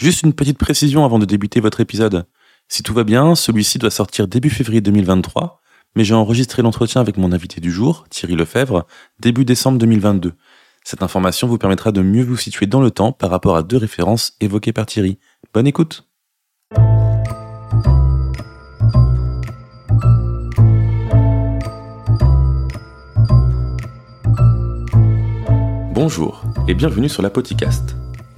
Juste une petite précision avant de débuter votre épisode. Si tout va bien, celui-ci doit sortir début février 2023, mais j'ai enregistré l'entretien avec mon invité du jour, Thierry Lefebvre, début décembre 2022. Cette information vous permettra de mieux vous situer dans le temps par rapport à deux références évoquées par Thierry. Bonne écoute Bonjour et bienvenue sur la Podcast.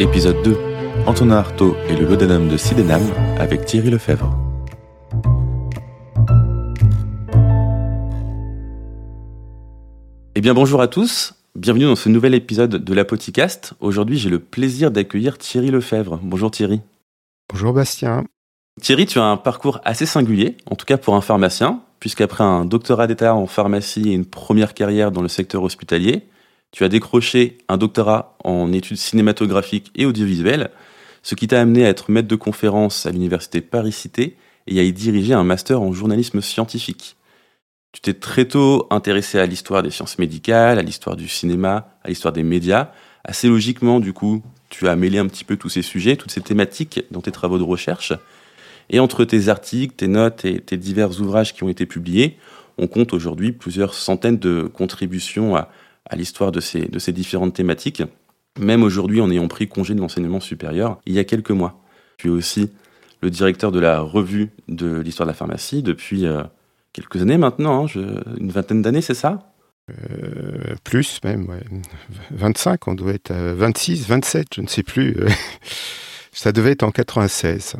Épisode 2 Antonin Artaud et le laudanum de Sydenham avec Thierry Lefebvre. Eh bien bonjour à tous, bienvenue dans ce nouvel épisode de l'Apoticast. Aujourd'hui j'ai le plaisir d'accueillir Thierry Lefebvre. Bonjour Thierry. Bonjour Bastien. Thierry, tu as un parcours assez singulier, en tout cas pour un pharmacien, puisqu'après un doctorat d'état en pharmacie et une première carrière dans le secteur hospitalier, tu as décroché un doctorat en études cinématographiques et audiovisuelles, ce qui t'a amené à être maître de conférence à l'université Paris-Cité et à y diriger un master en journalisme scientifique. Tu t'es très tôt intéressé à l'histoire des sciences médicales, à l'histoire du cinéma, à l'histoire des médias. Assez logiquement, du coup, tu as mêlé un petit peu tous ces sujets, toutes ces thématiques dans tes travaux de recherche. Et entre tes articles, tes notes et tes divers ouvrages qui ont été publiés, on compte aujourd'hui plusieurs centaines de contributions à, à l'histoire de ces, de ces différentes thématiques, même aujourd'hui en ayant pris congé de l'enseignement supérieur il y a quelques mois. Tu es aussi le directeur de la revue de l'histoire de la pharmacie depuis euh, quelques années maintenant, hein, une vingtaine d'années, c'est ça? Euh, Plus même, ouais. 25, on doit être à 26, 27, je ne sais plus. ça devait être en 96.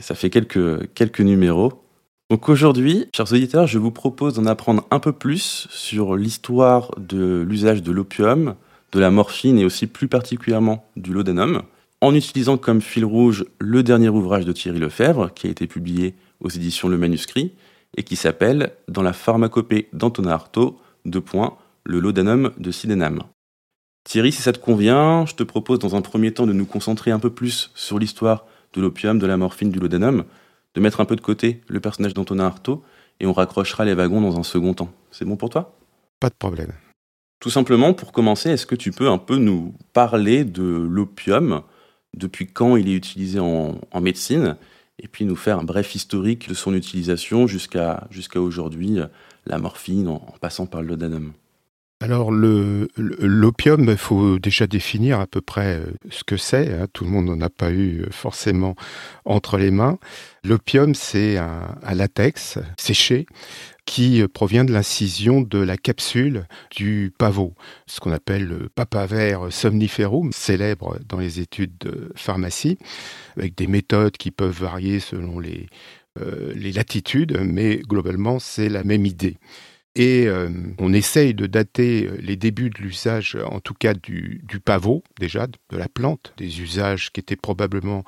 ça fait quelques, quelques numéros. Donc aujourd'hui, chers auditeurs, je vous propose d'en apprendre un peu plus sur l'histoire de l'usage de l'opium, de la morphine et aussi plus particulièrement du laudanum, en utilisant comme fil rouge le dernier ouvrage de Thierry Lefebvre, qui a été publié aux éditions Le Manuscrit, et qui s'appelle Dans la pharmacopée d'Antonin Artaud, deux points, le laudanum de Sydenham. Thierry, si ça te convient, je te propose dans un premier temps de nous concentrer un peu plus sur l'histoire de l'opium, de la morphine, du laudanum, de mettre un peu de côté le personnage d'Antonin Artaud et on raccrochera les wagons dans un second temps. C'est bon pour toi? Pas de problème. Tout simplement, pour commencer, est-ce que tu peux un peu nous parler de l'opium, depuis quand il est utilisé en, médecine, et puis nous faire un bref historique de son utilisation jusqu'à jusqu'à aujourd'hui, la morphine, en, passant par le laudanum alors l'opium, il faut déjà définir à peu près euh, ce que c'est. Hein. Tout le monde n'en a pas eu euh, forcément entre les mains. L'opium, c'est un, latex séché qui euh, provient de l'incision de la capsule du pavot, ce qu'on appelle le papaver somniferum, célèbre dans les études de pharmacie, avec des méthodes qui peuvent varier selon les, les latitudes, mais globalement, c'est la même idée. Et euh, on essaye de dater euh, les débuts de l'usage, en tout cas du, pavot, déjà, de la plante, des usages qui étaient probablement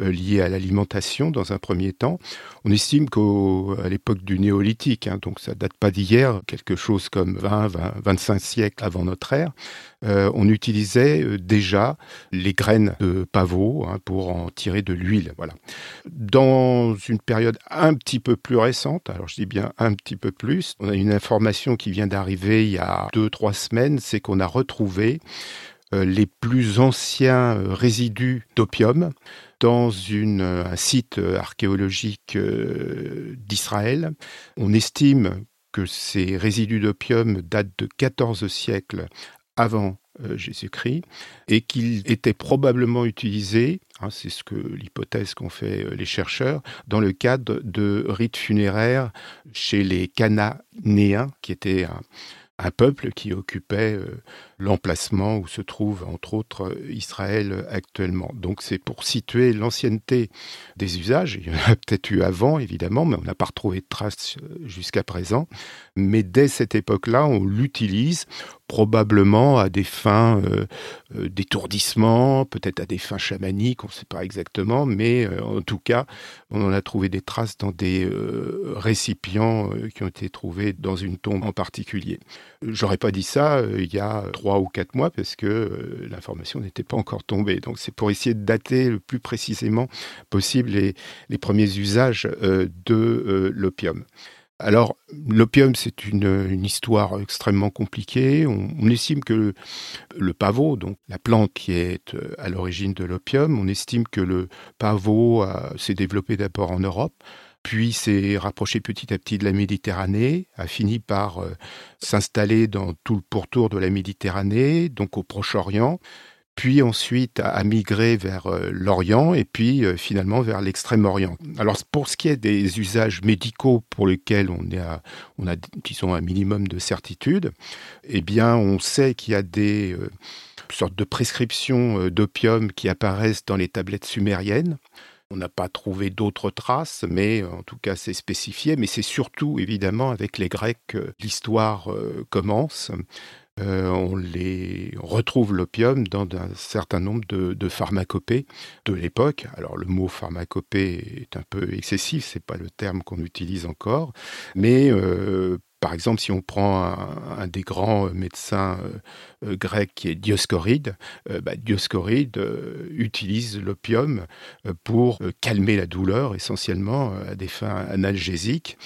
euh, liés à l'alimentation dans un premier temps. On estime qu'à l'époque du néolithique, hein, donc ça date pas d'hier, quelque chose comme 20, 20, 25 siècles avant notre ère, on utilisait déjà les graines de pavot hein, pour en tirer de l'huile. Voilà. Dans une période un petit peu plus récente, alors je dis bien un petit peu plus, on a une information qui vient d'arriver il y a deux, trois semaines, c'est qu'on a retrouvé euh, les plus anciens euh, résidus d'opium dans une, euh, un site archéologique d'Israël. On estime que ces résidus d'opium datent de 14 siècles avant Jésus-Christ et qu'ils étaient probablement utilisés, hein, c'est ce que l'hypothèse qu'ont fait les chercheurs, dans le cadre de rites funéraires chez les Cananéens, qui étaient un peuple qui occupait euh, l'emplacement où se trouve entre autres Israël actuellement. Donc c'est pour situer l'ancienneté des usages. Il y en a peut-être eu avant évidemment, mais on n'a pas retrouvé de traces euh, jusqu'à présent. Mais dès cette époque-là, on l'utilise probablement à des fins euh, d'étourdissement, peut-être à des fins chamaniques, on ne sait pas exactement, mais en tout cas, on en a trouvé des traces dans des récipients qui ont été trouvés dans une tombe en particulier. J'aurais pas dit ça euh, il y a trois ou quatre mois parce que euh, l'information n'était pas encore tombée. Donc c'est pour essayer de dater le plus précisément possible les, premiers usages euh, de l'opium. Alors, l'opium, c'est une, histoire extrêmement compliquée. On, estime que le, le, pavot, donc la plante qui est à l'origine de l'opium, on estime que le pavot s'est développé d'abord en Europe, puis s'est rapproché petit à petit de la Méditerranée, a fini par euh, s'installer dans tout le pourtour de la Méditerranée, donc au Proche-Orient, puis ensuite a, migré vers euh, l'Orient et puis euh, finalement vers l'Extrême-Orient. Alors pour ce qui est des usages médicaux pour lesquels on, a, on a un minimum de certitude, eh bien on sait qu'il y a des sortes de prescriptions d'opium qui apparaissent dans les tablettes sumériennes. On n'a pas trouvé d'autres traces, mais en tout cas c'est spécifié. Mais c'est surtout évidemment avec les Grecs que l'histoire euh, commence. Euh, on, retrouve l'opium dans un certain nombre de, pharmacopées de l'époque. Alors le mot pharmacopée est un peu excessif, c'est pas le terme qu'on utilise encore, mais euh, par exemple, si on prend un, des grands médecins euh, euh, grecs qui est Dioscoride, euh, bah, Dioscoride utilise l'opium pour calmer la douleur, essentiellement à des fins analgésiques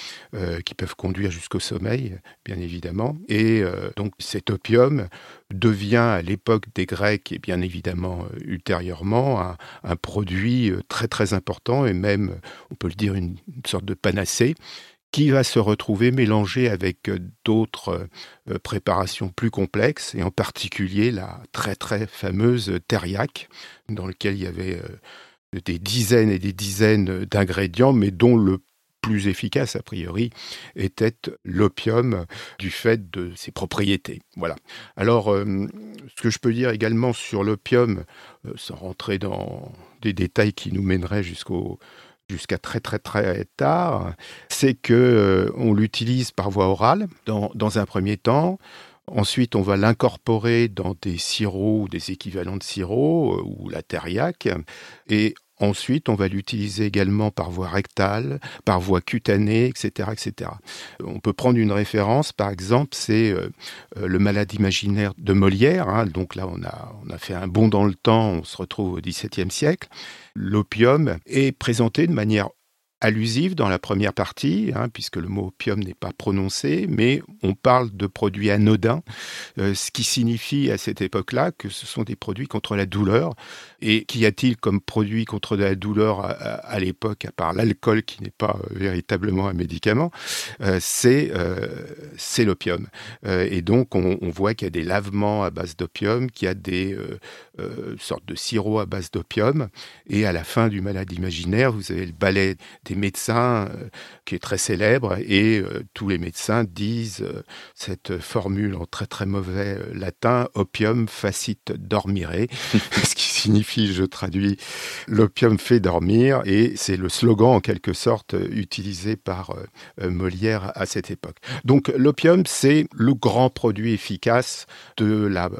qui peuvent conduire jusqu'au sommeil, bien évidemment. Et donc cet opium devient à l'époque des Grecs et bien évidemment ultérieurement un, produit très très important et même, on peut le dire, une sorte de panacée qui va se retrouver mélangé avec euh, d'autres euh, préparations plus complexes, et en particulier la très très fameuse teriyaki, dans laquelle il y avait euh, des dizaines et des dizaines d'ingrédients, mais dont le plus efficace a priori était l'opium du fait de ses propriétés. Voilà. Alors, ce que je peux dire également sur l'opium, sans rentrer dans des détails qui nous mèneraient jusqu'au jusqu'à très très très tard, c'est que euh, on l'utilise par voie orale dans, un premier temps. Ensuite, on va l'incorporer dans des sirops ou des équivalents de sirop euh, ou la teriyaki. Et Ensuite, on va l'utiliser également par voie rectale, par voie cutanée, etc., etc. On peut prendre une référence, par exemple, c'est euh, le malade imaginaire de Molière. Hein. donc là, on a, fait un bond dans le temps, on se retrouve au XVIIe siècle. L'opium est présenté de manière allusive dans la première partie, hein, puisque le mot opium n'est pas prononcé, mais on parle de produits anodins, euh, ce qui signifie à cette époque-là que ce sont des produits contre la douleur. Et qu'y a-t-il comme produit contre la douleur à, l'époque, à part l'alcool qui n'est pas euh, véritablement un médicament euh, C'est c'est l'opium. et donc on, voit qu'il y a des lavements à base d'opium, qu'il y a des sortes de sirops à base d'opium, et à la fin du malade imaginaire, vous avez le balai des médecins euh, qui est très célèbre. Et euh, tous les médecins disent euh, cette formule en très très mauvais latin opium facit dormire. Ce qui signifie je traduis l'opium fait dormir et c'est le slogan en quelque sorte utilisé par Molière à cette époque. Donc l'opium c'est le grand produit efficace de la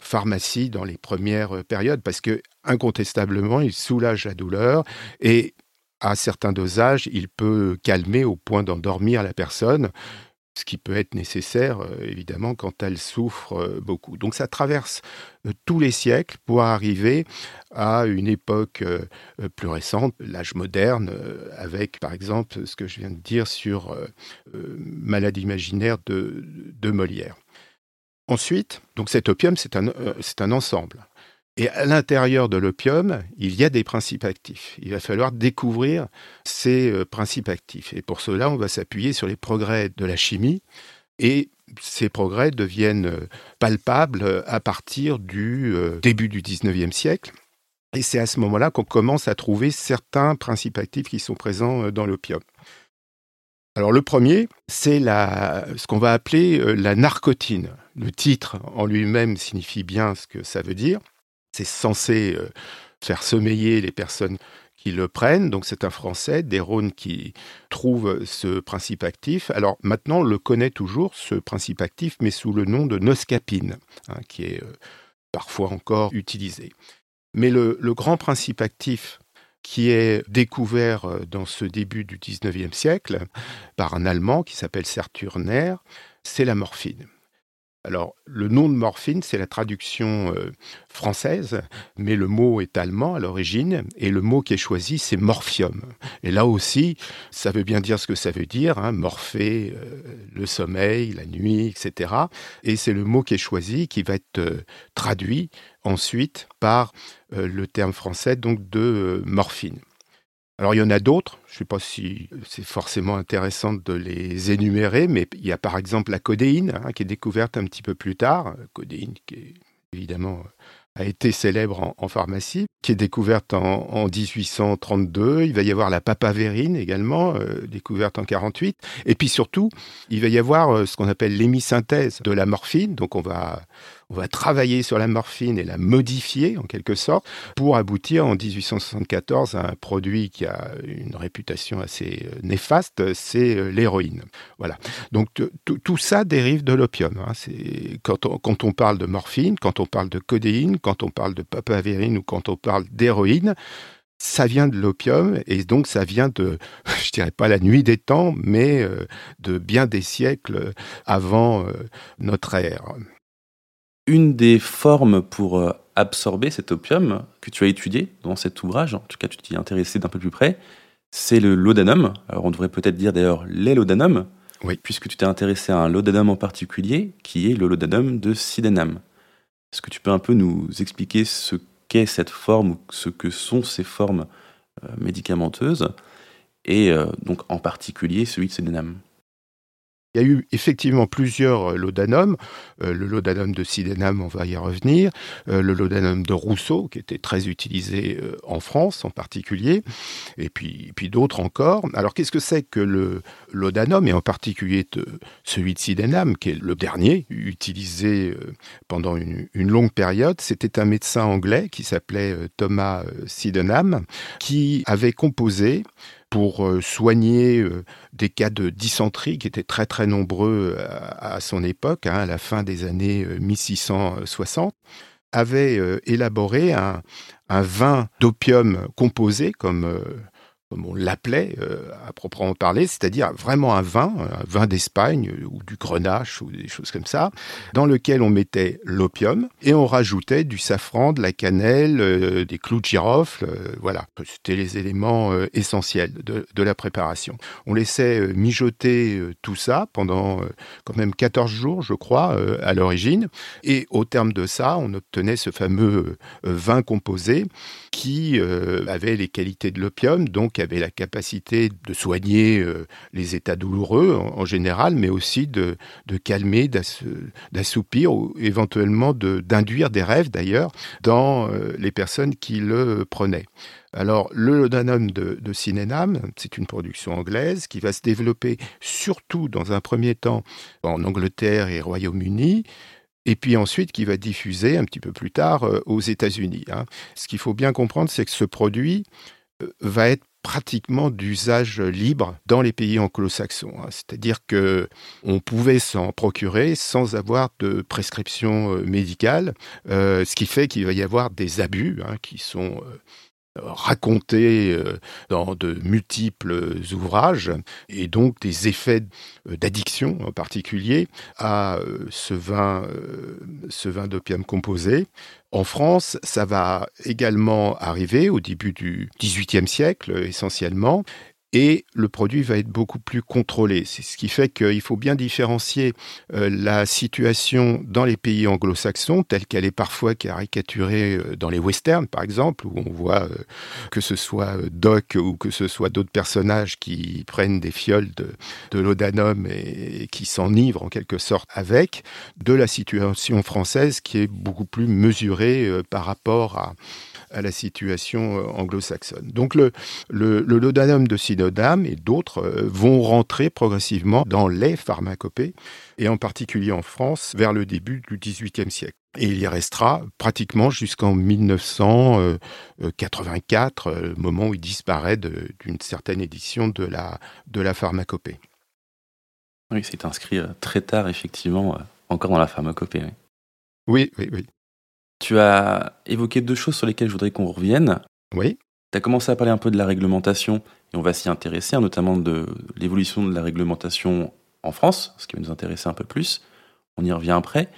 pharmacie dans les premières périodes parce que incontestablement, il soulage la douleur et à certains dosages, il peut calmer au point d'endormir la personne, ce qui peut être nécessaire, euh, évidemment, quand elle souffre euh, beaucoup. Donc ça traverse euh, tous les siècles pour arriver à une époque plus récente, l'âge moderne, avec, par exemple, ce que je viens de dire sur Maladie imaginaire de, de Molière. Ensuite, donc cet opium, c'est un, c'est un ensemble. Et à l'intérieur de l'opium, il y a des principes actifs. Il va falloir découvrir ces euh, principes actifs. Et pour cela, on va s'appuyer sur les progrès de la chimie. Et ces progrès deviennent euh, palpables euh, à partir du début du 19e siècle. Et c'est à ce moment-là qu'on commence à trouver certains principes actifs qui sont présents dans l'opium. Alors le premier, c'est ce qu'on va appeler la narcotine. Le titre en lui-même signifie bien ce que ça veut dire. C'est censé faire sommeiller les personnes qui le prennent. Donc c'est un Français, Desraunes, qui trouve ce principe actif. Alors maintenant, on le connaît toujours, ce principe actif, mais sous le nom de noscapine, hein, qui est euh, parfois encore utilisé. Mais le, grand principe actif qui est découvert euh, dans ce début du 19e siècle par un Allemand qui s'appelle Serturner, c'est la morphine. Alors, le nom de morphine, c'est la traduction euh, française, mais le mot est allemand à l'origine, et le mot qui est choisi, c'est morphium. Et là aussi, ça veut bien dire ce que ça veut dire, hein, morpher, euh, le sommeil, la nuit, etc. Et c'est le mot qui est choisi qui va être euh, traduit ensuite par le terme français donc de morphine. Alors il y en a d'autres, je ne sais pas si c'est forcément intéressant de les énumérer, mais il y a par exemple la codéine, hein, qui est découverte un petit peu plus tard, codéine qui évidemment a été célèbre en, pharmacie, qui est découverte en, 1832. Il va y avoir la papavérine également, euh, découverte en 48. Et puis surtout, il va y avoir euh, ce qu'on appelle l'hémisynthèse de la morphine. Donc on va on va travailler sur la morphine et la modifier en quelque sorte pour aboutir en 1874 à un produit qui a une réputation assez euh, néfaste, c'est euh, l'héroïne. Voilà. Donc tout ça dérive de l'opium. Hein. Quand, on, parle de morphine, quand on parle de codéine, quand on parle de papavérine ou quand on parle d'héroïne, ça vient de l'opium et donc ça vient de, je dirais pas la nuit des temps, mais euh, de bien des siècles avant notre ère une des formes pour euh, absorber cet opium que tu as étudié dans cet ouvrage, en tout cas tu t'y es intéressé d'un peu plus près, c'est le laudanum. Alors on devrait peut-être dire d'ailleurs les laudanum, oui. puisque tu t'es intéressé à un laudanum en particulier, qui est le laudanum de Sydenham. Est-ce que tu peux un peu nous expliquer ce qu'est cette forme, ou ce que sont ces formes euh, médicamenteuses, et euh, donc en particulier celui de Sydenham? Il y a eu effectivement plusieurs euh, laudanums. Euh, le laudanum de Sydenham, on va y revenir. Euh, le laudanum de Rousseau, qui était très utilisé en France en particulier. Et puis, d'autres encore. Alors, qu'est-ce que c'est que le laudanum, et en particulier celui de Sydenham, qui est le dernier utilisé pendant une, une longue période? C'était un médecin anglais qui s'appelait Thomas Sydenham, qui avait composé pour euh, soigner euh, des cas de dysenterie qui étaient très très nombreux euh, à, son époque, hein, à la fin des années 1660, avait élaboré un, un vin d'opium composé, comme comme on l'appelait euh, à proprement parler, c'est-à-dire vraiment un vin, un vin d'Espagne euh, ou du grenache ou des choses comme ça, dans lequel on mettait l'opium et on rajoutait du safran, de la cannelle, euh, des clous de girofle, voilà, c'était les éléments essentiels de, de, la préparation. On laissait mijoter tout ça pendant quand même 14 jours, je crois, à l'origine, et au terme de ça, on obtenait ce fameux vin composé qui avait les qualités de l'opium, donc qui avait la capacité de soigner euh, les états douloureux en, général, mais aussi de, calmer, d'assoupir ou éventuellement d'induire des rêves d'ailleurs dans euh, les personnes qui le prenaient. Alors, le laudanum de, de c'est une production anglaise qui va se développer surtout dans un premier temps en Angleterre et Royaume-Uni, et puis ensuite qui va diffuser un petit peu plus tard euh, aux États-Unis. Hein. Ce qu'il faut bien comprendre, c'est que ce produit va être pratiquement d'usage libre dans les pays anglo-saxons. Hein. C'est-à-dire que on pouvait s'en procurer sans avoir de prescription euh, médicale, euh, ce qui fait qu'il va y avoir des abus hein, qui sont euh, racontés dans de multiples ouvrages et donc des effets d'addiction en particulier à ce vin, ce vin d'opium composé. En France, ça va également arriver au début du XVIIIe siècle essentiellement et le produit va être beaucoup plus contrôlé. C'est ce qui fait qu'il faut bien différencier euh, la situation dans les pays anglo-saxons, telle qu'elle est parfois caricaturée euh, dans les westerns, par exemple, où on voit euh, que ce soit Doc ou que ce soit d'autres personnages qui prennent des fioles de, de laudanum et, qui s'enivrent en quelque sorte avec, de la situation française qui est beaucoup plus mesurée par rapport à à la situation anglo-saxonne. Donc le, le, le laudanum de Sinodam et d'autres vont rentrer progressivement dans les pharmacopées, et en particulier en France vers le début du XVIIIe siècle. Et il y restera pratiquement jusqu'en 1984, le moment où il disparaît d'une certaine édition de la, de la pharmacopée. Oui, c'est inscrit très tard, effectivement, encore dans la pharmacopée. Oui, oui, oui. Tu as évoqué deux choses sur lesquelles je voudrais qu'on revienne. Oui. Tu as commencé à parler un peu de la réglementation, et on va s'y intéresser, hein, notamment de l'évolution de la réglementation en France, ce qui va nous intéresser un peu plus. On y revient après.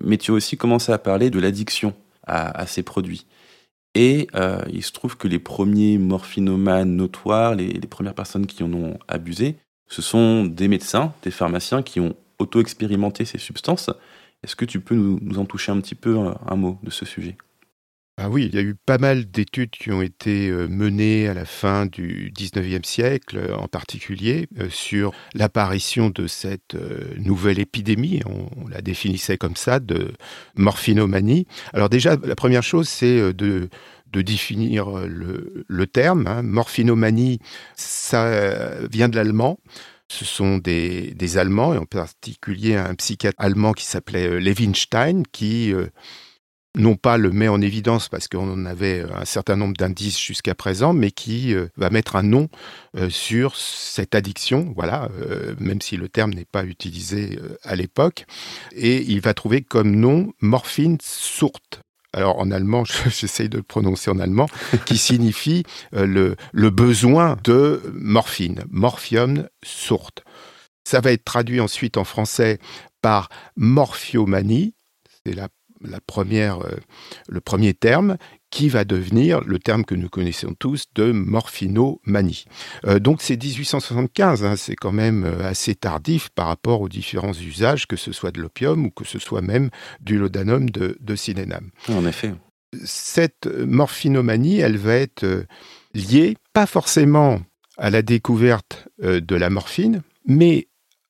Mais tu as aussi commencé à parler de l'addiction à, ces produits. Et euh, il se trouve que les premiers morphinomanes notoires, les, les premières personnes qui en ont abusé, ce sont des médecins, des pharmaciens qui ont auto-expérimenté ces substances est-ce que tu peux nous, en toucher un petit peu un, mot de ce sujet? Ah oui, il y a eu pas mal d'études qui ont été euh, menées à la fin du 19e siècle, euh, en particulier, euh, sur l'apparition de cette nouvelle épidémie, on, la définissait comme ça, de morphinomanie. Alors déjà, la première chose, c'est de, de définir le, terme. Hein. Morphinomanie, ça vient de l'allemand. Ce sont des, Allemands, et en particulier un psychiatre allemand qui s'appelait euh, Levinstein, qui euh, non pas le met en évidence parce qu'on en avait euh, un certain nombre d'indices jusqu'à présent, mais qui va mettre un nom sur cette addiction, voilà, même si le terme n'est pas utilisé à l'époque, et il va trouver comme nom morphine sourte alors en allemand, j'essaye de le prononcer en allemand, qui signifie euh, le, le, besoin de morphine, morphium sourd. Ça va être traduit ensuite en français par morphiomanie, c'est la la euh, le premier terme, qui va devenir le terme que nous connaissons tous de morphinomanie. Euh, donc c'est 1875, hein, c'est quand même euh, assez tardif par rapport aux différents usages, que ce soit de l'opium ou que ce soit même du laudanum de, de. En effet. Cette morphinomanie, elle va être liée pas forcément à la découverte de la morphine, mais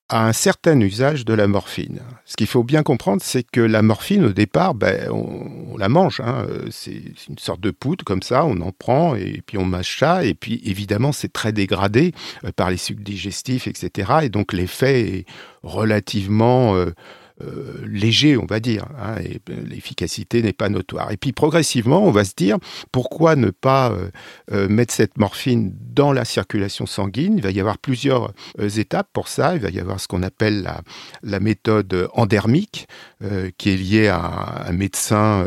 à un certain usage de la morphine. Ce qu'il faut bien comprendre, c'est que la morphine, au départ, ben, on, la mange. Hein. C'est une sorte de poudre comme ça, on en prend et puis on mâche ça. Et puis évidemment, c'est très dégradé euh, par les sucs digestifs, etc. Et donc l'effet est relativement... Euh, euh, léger, on va dire, hein, et euh, l'efficacité n'est pas notoire. Et puis progressivement, on va se dire, pourquoi ne pas euh, mettre cette morphine dans la circulation sanguine? Il va y avoir plusieurs étapes pour ça. Il va y avoir ce qu'on appelle la, la méthode endérmique, qui est liée à un médecin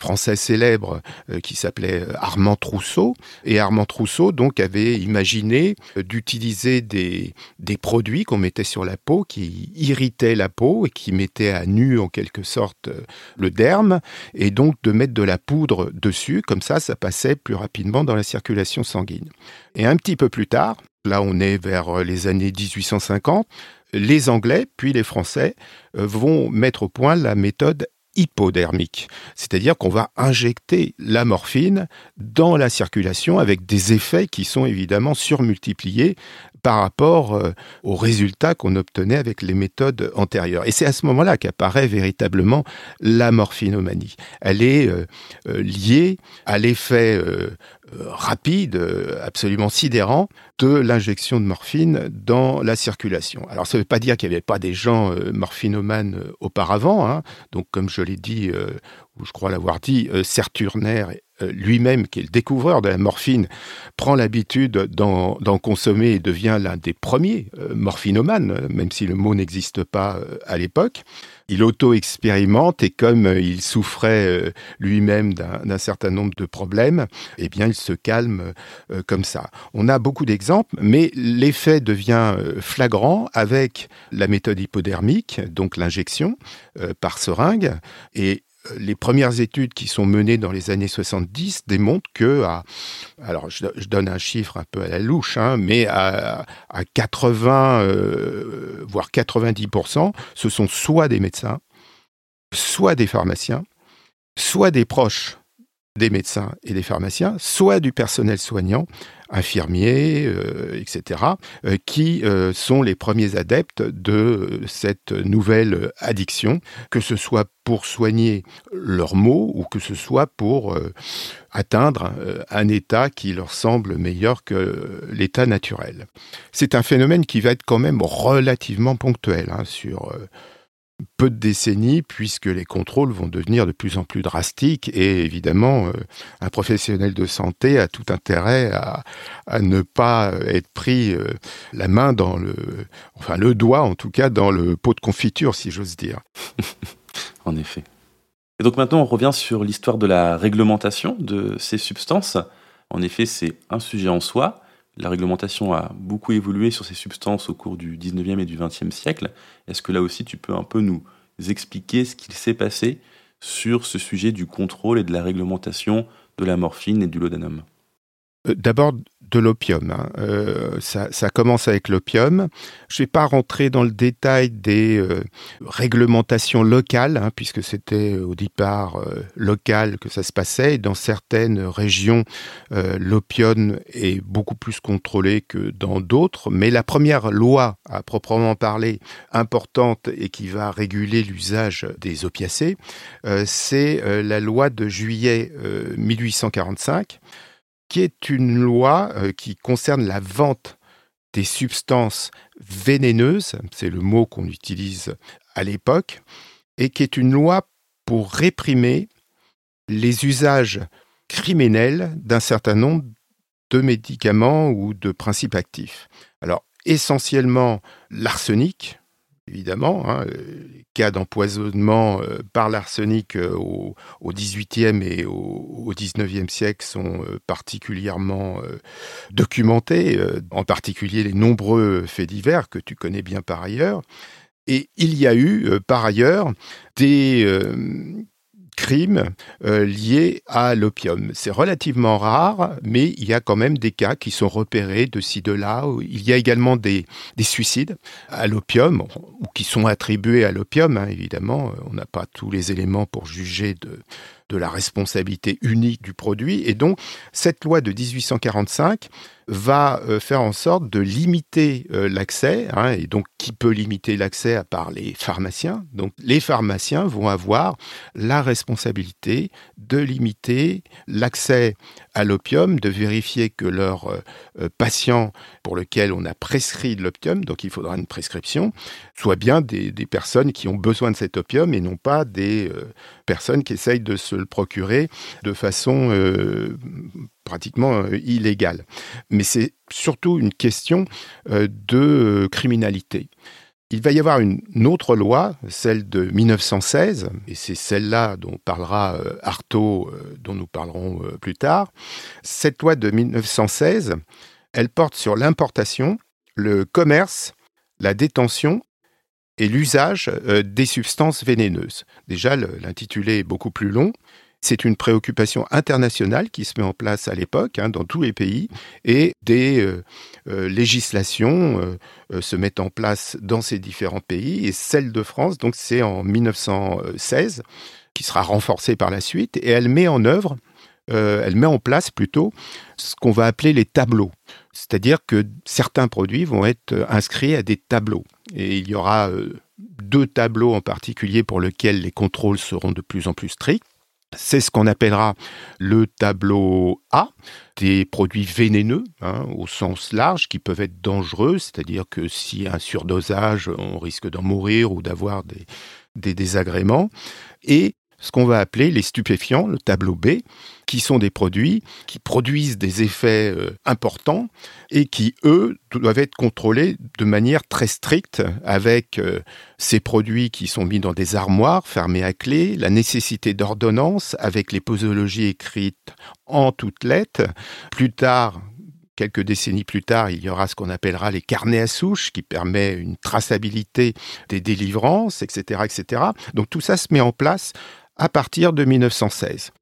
français célèbre euh, qui s'appelait euh, Armand Trousseau. Et Armand Trousseau donc avait imaginé euh, d'utiliser des, des produits qu'on mettait sur la peau qui irritaient la peau et qui mettaient à nu en quelque sorte le derme et donc de mettre de la poudre dessus. Comme ça, ça passait plus rapidement dans la circulation sanguine. Et un petit peu plus tard, là on est vers les années 1850, les Anglais, puis les Français, vont mettre au point la méthode hypodermique, c'est-à-dire qu'on va injecter la morphine dans la circulation avec des effets qui sont évidemment surmultipliés par rapport euh, aux résultats qu'on obtenait avec les méthodes antérieures. Et c'est à ce moment-là qu'apparaît véritablement la morphinomanie. Elle est euh, euh, liée à l'effet rapide, absolument sidérant, de l'injection de morphine dans la circulation. Alors ça ne veut pas dire qu'il n'y avait pas des gens morphinomanes auparavant. Hein. Donc comme je l'ai dit, ou je crois l'avoir dit, Serturner euh, lui-même, qui est le découvreur de la morphine, prend l'habitude d'en consommer et devient l'un des premiers euh, morphinomanes, même si le mot n'existe pas euh, à l'époque. Il auto-expérimente et comme il souffrait lui-même d'un certain nombre de problèmes, eh bien, il se calme comme ça. On a beaucoup d'exemples, mais l'effet devient flagrant avec la méthode hypodermique, donc l'injection par seringue, et les premières études qui sont menées dans les années 70 démontrent que, alors je, donne un chiffre un peu à la louche, hein, mais à, 80, euh, voire 90%, ce sont soit des médecins, soit des pharmaciens, soit des proches des médecins et des pharmaciens, soit du personnel soignant, infirmiers, euh, etc., euh, qui euh, sont les premiers adeptes de cette nouvelle addiction, que ce soit pour soigner leurs maux ou que ce soit pour atteindre un état qui leur semble meilleur que l'état naturel. C'est un phénomène qui va être quand même relativement ponctuel hein, sur peu de décennies puisque les contrôles vont devenir de plus en plus drastiques et évidemment euh, un professionnel de santé a tout intérêt à, ne pas être pris euh, la main dans le enfin le doigt en tout cas dans le pot de confiture si j'ose dire. en effet. Et donc maintenant on revient sur l'histoire de la réglementation de ces substances. En effet, c'est un sujet en soi. La réglementation a beaucoup évolué sur ces substances au cours du 19e et du 20e siècle. Est-ce que là aussi tu peux un peu nous expliquer ce qu'il s'est passé sur ce sujet du contrôle et de la réglementation de la morphine et du laudanum? D'abord, de l'opium. Hein. Euh, ça, commence avec l'opium. Je ne vais pas rentrer dans le détail des euh, réglementations locales, hein, puisque c'était au départ euh, local que ça se passait. dans certaines régions, l'opium est beaucoup plus contrôlé que dans d'autres. Mais la première loi, à proprement parler, importante et qui va réguler l'usage des opiacés, c'est la loi de juillet 1845 qui est une loi euh, qui concerne la vente des substances vénéneuses, c'est le mot qu'on utilise à l'époque, et qui est une loi pour réprimer les usages criminels d'un certain nombre de médicaments ou de principes actifs. Alors, essentiellement l'arsenic, évidemment. Hein, les cas d'empoisonnement euh, par l'arsenic euh, au, XVIIIe et au, XIXe siècle sont euh, particulièrement documentés, en particulier les nombreux faits divers que tu connais bien par ailleurs. Et il y a eu, par ailleurs, des crimes euh, liés à l'opium. C'est relativement rare, mais il y a quand même des cas qui sont repérés de ci, de là. Il y a également des, suicides à l'opium, ou qui sont attribués à l'opium, hein, évidemment. On n'a pas tous les éléments pour juger de, de la responsabilité unique du produit. Et donc, cette loi de 1845 va euh, faire en sorte de limiter euh, l'accès. Hein, et donc, qui peut limiter l'accès à part les pharmaciens Donc, les pharmaciens vont avoir la responsabilité de limiter l'accès à l'opium, de vérifier que leurs euh, patients pour lesquels on a prescrit de l'opium, donc il faudra une prescription, soient bien des, personnes qui ont besoin de cet opium et non pas des personnes qui essayent de se le procurer de façon pratiquement euh, illégal. Mais c'est surtout une question euh, de criminalité. Il va y avoir une autre loi, celle de 1916, et c'est celle-là dont parlera euh, Artaud, dont nous parlerons plus tard. Cette loi de 1916, elle porte sur l'importation, le commerce, la détention et l'usage des substances vénéneuses. Déjà, l'intitulé est beaucoup plus long. C'est une préoccupation internationale qui se met en place à l'époque hein, dans tous les pays et des euh, euh, législations euh, se mettent en place dans ces différents pays et celle de France, donc c'est en 1916, qui sera renforcée par la suite et elle met en œuvre, elle met en place plutôt ce qu'on va appeler les tableaux. C'est-à-dire que certains produits vont être inscrits à des tableaux et il y aura deux tableaux en particulier pour lesquels les contrôles seront de plus en plus stricts. C'est ce qu'on appellera le tableau A, des produits vénéneux hein, au sens large qui peuvent être dangereux, c'est-à-dire que si un surdosage, on risque d'en mourir ou d'avoir des, des désagréments. Et ce qu'on va appeler les stupéfiants, le tableau B, qui sont des produits qui produisent des effets euh, importants et qui, eux, doivent être contrôlés de manière très stricte avec euh, ces produits qui sont mis dans des armoires fermées à clé, la nécessité d'ordonnance avec les posologies écrites en toutes lettres. Plus tard, quelques décennies plus tard, il y aura ce qu'on appellera les carnets à souche, qui permet une traçabilité des délivrances, etc., etc. Donc tout ça se met en place à partir de 1916.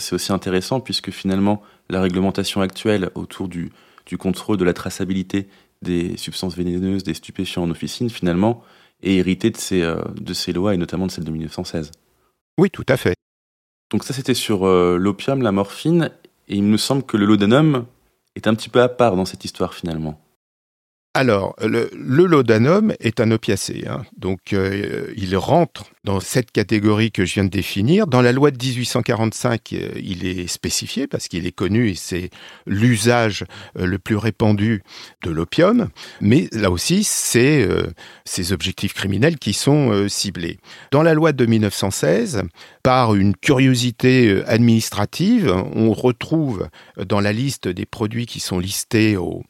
C'est aussi intéressant puisque finalement la réglementation actuelle autour du, contrôle de la traçabilité des substances vénéneuses, des stupéfiants en officine, finalement, est héritée de ces, euh, de ces lois et notamment de celle de 1916. Oui, tout à fait. Donc ça, c'était sur euh, l'opium, la morphine, et il me semble que le laudanum est un petit peu à part dans cette histoire finalement. Alors, le, laudanum est un opiacé, hein. donc euh, il rentre dans cette catégorie que je viens de définir. Dans la loi de 1845, euh, il est spécifié parce qu'il est connu et c'est l'usage euh, le plus répandu de l'opium. Mais là aussi, c'est euh, ces objectifs criminels qui sont ciblés. Dans la loi de 1916, par une curiosité administrative, on retrouve dans la liste des produits qui sont listés au,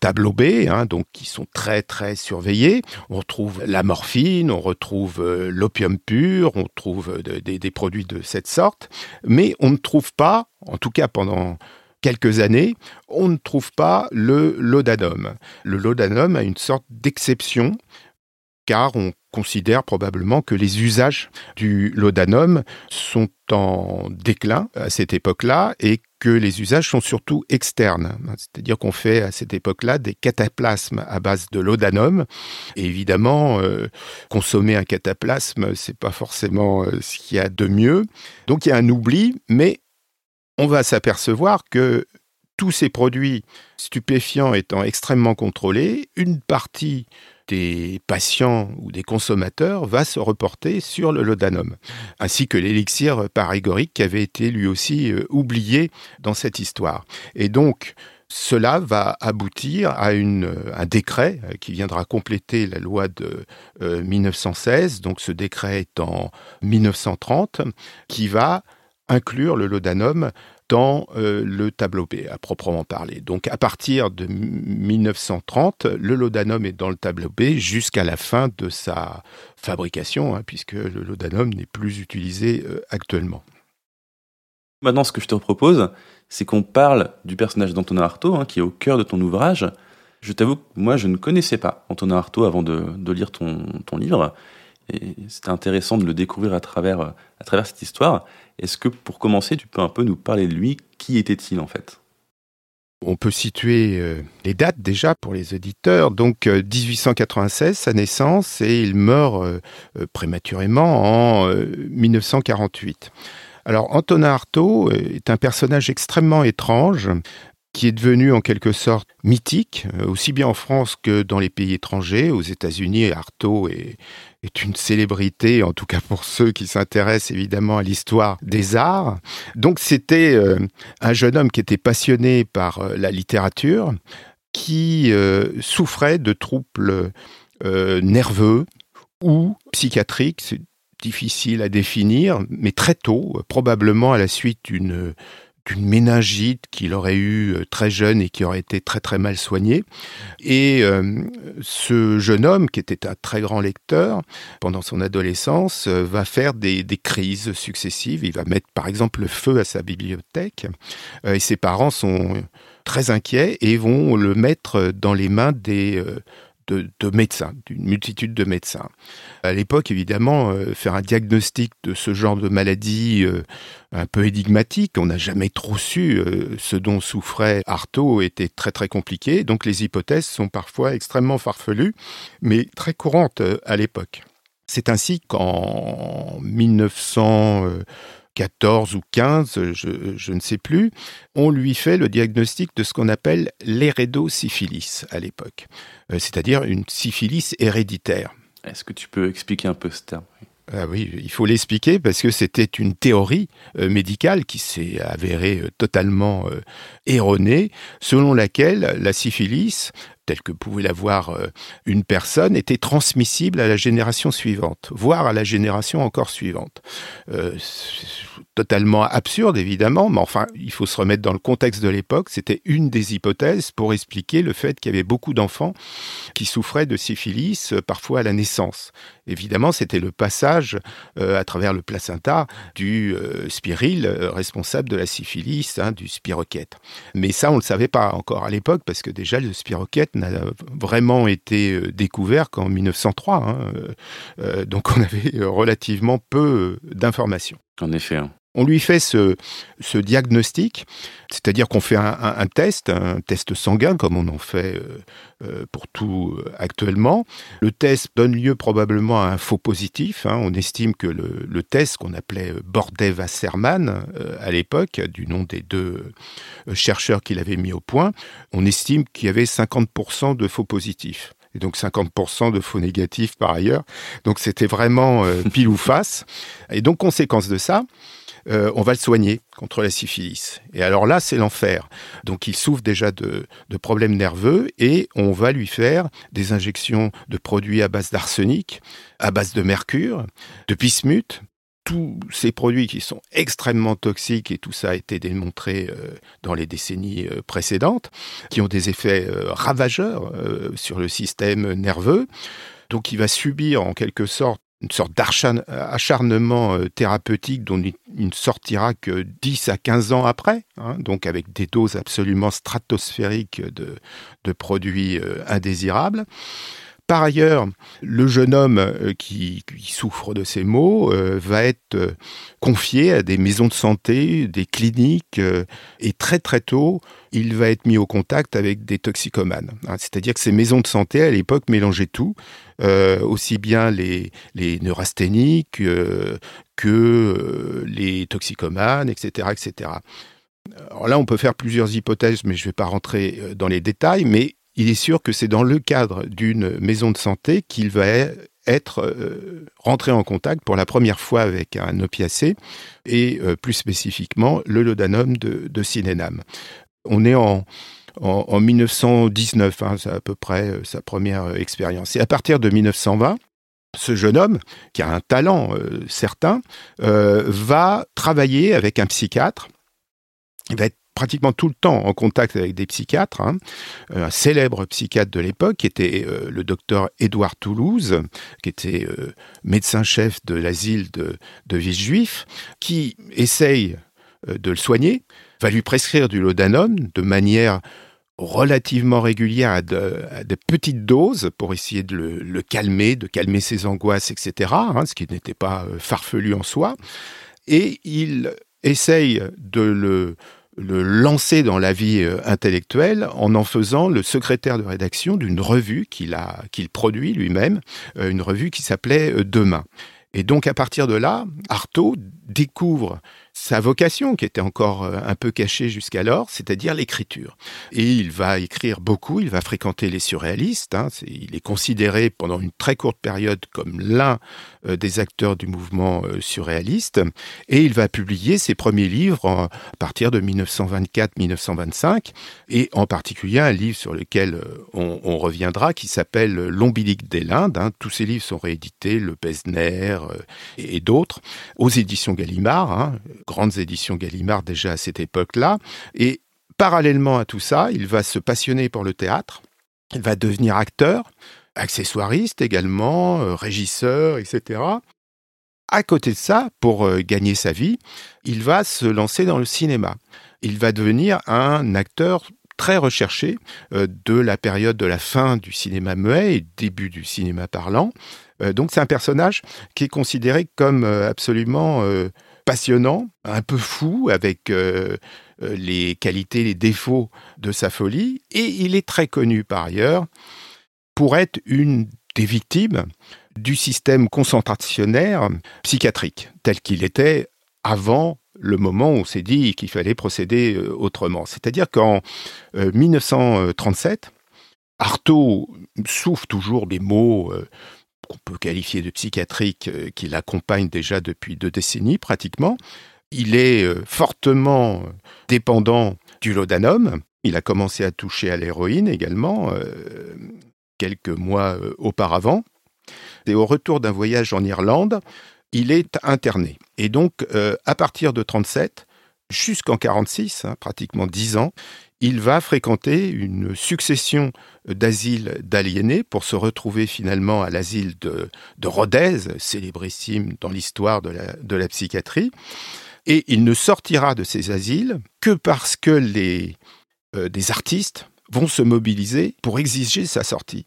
tableau B, hein, donc qui sont très très surveillés, on retrouve la morphine, on retrouve l'opium pur, on trouve des produits de cette sorte, mais on ne trouve pas, en tout cas pendant quelques années, on ne trouve pas le laudanum. Le laudanum a une sorte d'exception car on considère probablement que les usages du laudanum sont en déclin à cette époque-là et que les usages sont surtout externes. C'est-à-dire qu'on fait à cette époque-là des cataplasmes à base de laudanum. Et évidemment, euh, consommer un cataplasme, c'est pas forcément euh, ce qu'il y a de mieux. Donc il y a un oubli, mais on va s'apercevoir que tous ces produits stupéfiants étant extrêmement contrôlés, une partie des patients ou des consommateurs va se reporter sur le laudanum, ainsi que l'élixir parégorique qui avait été lui aussi euh, oublié dans cette histoire. Et donc, cela va aboutir à une, un décret euh, qui viendra compléter la loi de 1916, euh, donc ce décret est en 1930, qui va inclure le laudanum dans euh, le tableau B, à proprement parler. Donc à partir de 1930, le laudanum est dans le tableau B jusqu'à la fin de sa fabrication, hein, puisque le laudanum n'est plus utilisé euh, actuellement. Maintenant, ce que je te propose, c'est qu'on parle du personnage d'Antonin Artaud, hein, qui est au cœur de ton ouvrage. Je t'avoue que moi, je ne connaissais pas Antonin Artaud avant de, lire ton, ton livre. C'était intéressant de le découvrir à travers, à travers cette histoire. Est-ce que pour commencer, tu peux un peu nous parler de lui? Qui était-il en fait? On peut situer euh, les dates déjà pour les auditeurs. Donc 1896, euh, sa naissance, et il meurt euh, prématurément en 1948. Alors Antonin Artaud est un personnage extrêmement étrange qui est devenu en quelque sorte mythique, aussi bien en France que dans les pays étrangers. Aux États-Unis, Artaud est, est une célébrité, en tout cas pour ceux qui s'intéressent évidemment à l'histoire des arts. Donc c'était euh, un jeune homme qui était passionné par euh, la littérature, qui euh, souffrait de troubles nerveux ou psychiatriques, c'est difficile à définir, mais très tôt, probablement à la suite d'une d'une méningite qu'il aurait eu euh, très jeune et qui aurait été très très mal soignée. Et euh, ce jeune homme, qui était un très grand lecteur, pendant son adolescence, euh, va faire des, des, crises successives. Il va mettre par exemple le feu à sa bibliothèque. et ses parents sont très inquiets et vont le mettre dans les mains des de, médecins, d'une multitude de médecins. À l'époque, évidemment, euh, faire un diagnostic de ce genre de maladie euh, un peu énigmatique, on n'a jamais trop su euh, ce dont souffrait Artaud était très très compliqué, donc les hypothèses sont parfois extrêmement farfelues, mais très courantes à l'époque. C'est ainsi qu'en 1900... 14 ou 15, je, je, ne sais plus, on lui fait le diagnostic de ce qu'on appelle l'hérédosyphilis à l'époque, euh, c'est-à-dire une syphilis héréditaire. Est-ce que tu peux expliquer un peu ce terme? Ah oui, il faut l'expliquer parce que c'était une théorie euh, médicale qui s'est avérée euh, totalement erronée, selon laquelle la syphilis telle que pouvait l'avoir euh, une personne, était transmissible à la génération suivante, voire à la génération encore suivante. Euh, totalement absurde, évidemment, mais enfin, il faut se remettre dans le contexte de l'époque. C'était une des hypothèses pour expliquer le fait qu'il y avait beaucoup d'enfants qui souffraient de syphilis, euh, parfois à la naissance. Évidemment, c'était le passage à travers le placenta du spiril responsable de la syphilis, hein, du spiroquète. Mais ça, on ne le savait pas encore à l'époque, parce que déjà, le spiroquète n'a vraiment été euh, découvert qu'en 1903. Hein, euh, euh, donc on avait relativement peu d'informations. En effet. Hein. On lui fait ce, diagnostic, c'est-à-dire qu'on fait un, test, un test sanguin comme on en fait euh, euh, pour tout euh, actuellement. Le test donne lieu probablement à un faux positif. Hein. On estime que le, test qu'on appelait Bordet-Wasserman à l'époque, du nom des deux chercheurs qui l'avaient mis au point, on estime qu'il y avait 50% de faux positifs et donc 50% de faux négatifs par ailleurs. Donc c'était vraiment pile ou face. Et donc conséquence de ça, euh, on va le soigner contre la syphilis. Et alors là, c'est l'enfer. Donc il souffre déjà de, problèmes nerveux et on va lui faire des injections de produits à base d'arsenic, à base de mercure, de bismuth, tous ces produits qui sont extrêmement toxiques, et tout ça a été démontré euh, dans les décennies euh, précédentes, qui ont des effets ravageurs sur le système nerveux. Donc il va subir en quelque sorte une sorte d'acharnement euh, thérapeutique dont il ne sortira que 10 à 15 ans après, hein, donc avec des doses absolument stratosphériques de, produits euh, indésirables. Par ailleurs, le jeune homme euh, qui, souffre de ces maux euh, va être euh, confié à des maisons de santé, des cliniques, et très très tôt, il va être mis au contact avec des toxicomanes. Hein. C'est-à-dire que ces maisons de santé, à l'époque, mélangeaient tout, aussi bien les, neurasthéniques que les toxicomanes, etc., etc. Alors là, on peut faire plusieurs hypothèses, mais je ne vais pas rentrer dans les détails, mais il est sûr que c'est dans le cadre d'une maison de santé qu'il va être euh, rentré en contact pour la première fois avec un opiacé et euh, plus spécifiquement le laudanum de, de On est en, en, 1919, hein, c'est à peu près euh, sa première expérience. Et à partir de 1920, ce jeune homme, qui a un talent certain, va travailler avec un psychiatre. Il va être pratiquement tout le temps en contact avec des psychiatres. Hein. Un célèbre psychiatre de l'époque, qui était euh, le docteur Édouard Toulouse, qui était euh, médecin-chef de l'asile de, de juif qui essaye euh, de le soigner, va lui prescrire du laudanum de manière relativement régulière à de, petites doses pour essayer de le, calmer, de calmer ses angoisses, etc., hein, ce qui n'était pas farfelu en soi. Et il essaye de le le lancer dans la vie euh, intellectuelle en en faisant le secrétaire de rédaction d'une revue qu'il produit lui-même, euh, une revue qui s'appelait euh, Demain. Et donc à partir de là, Artaud découvre sa vocation, qui était encore euh, un peu cachée jusqu'alors, c'est-à-dire l'écriture. Et il va écrire beaucoup, il va fréquenter les surréalistes, hein, il est considéré pendant une très courte période comme l'un euh, des acteurs du mouvement euh, surréaliste, et il va publier ses premiers livres à partir de 1924-1925, et en particulier un livre sur lequel on, reviendra, qui s'appelle L'ombilique des Lindes. Hein. Tous ces livres sont réédités, Le Pesner et, d'autres, aux éditions Gallimard, hein grandes éditions Gallimard déjà à cette époque-là. Et parallèlement à tout ça, il va se passionner pour le théâtre, il va devenir acteur, accessoiriste également, euh, régisseur, etc. À côté de ça, pour euh, gagner sa vie, il va se lancer dans le cinéma. Il va devenir un acteur très recherché euh, de la période de la fin du cinéma muet et début du cinéma parlant. donc c'est un personnage qui est considéré comme absolument passionnant, un peu fou, avec euh, euh, les qualités, les défauts de sa folie, et il est très connu par ailleurs pour être une des victimes du système concentrationnaire psychiatrique, tel qu'il était avant le moment où on s'est dit qu'il fallait procéder euh, autrement. C'est-à-dire qu'en 1937, Artaud souffre toujours des maux qu'on peut qualifier de psychiatrique, euh, qui l'accompagne déjà depuis deux décennies pratiquement. Il est euh, fortement dépendant du laudanum. Il a commencé à toucher à l'héroïne également euh, quelques mois auparavant. Et au retour d'un voyage en Irlande, il est interné. Et donc, à partir de 37 jusqu'en 46, hein, pratiquement dix ans, il va fréquenter une succession d'asiles d'aliénés pour se retrouver finalement à l'asile de, Rodez, célébrissime dans l'histoire de la, psychiatrie. Et il ne sortira de ces asiles que parce que les, euh, des artistes vont se mobiliser pour exiger sa sortie.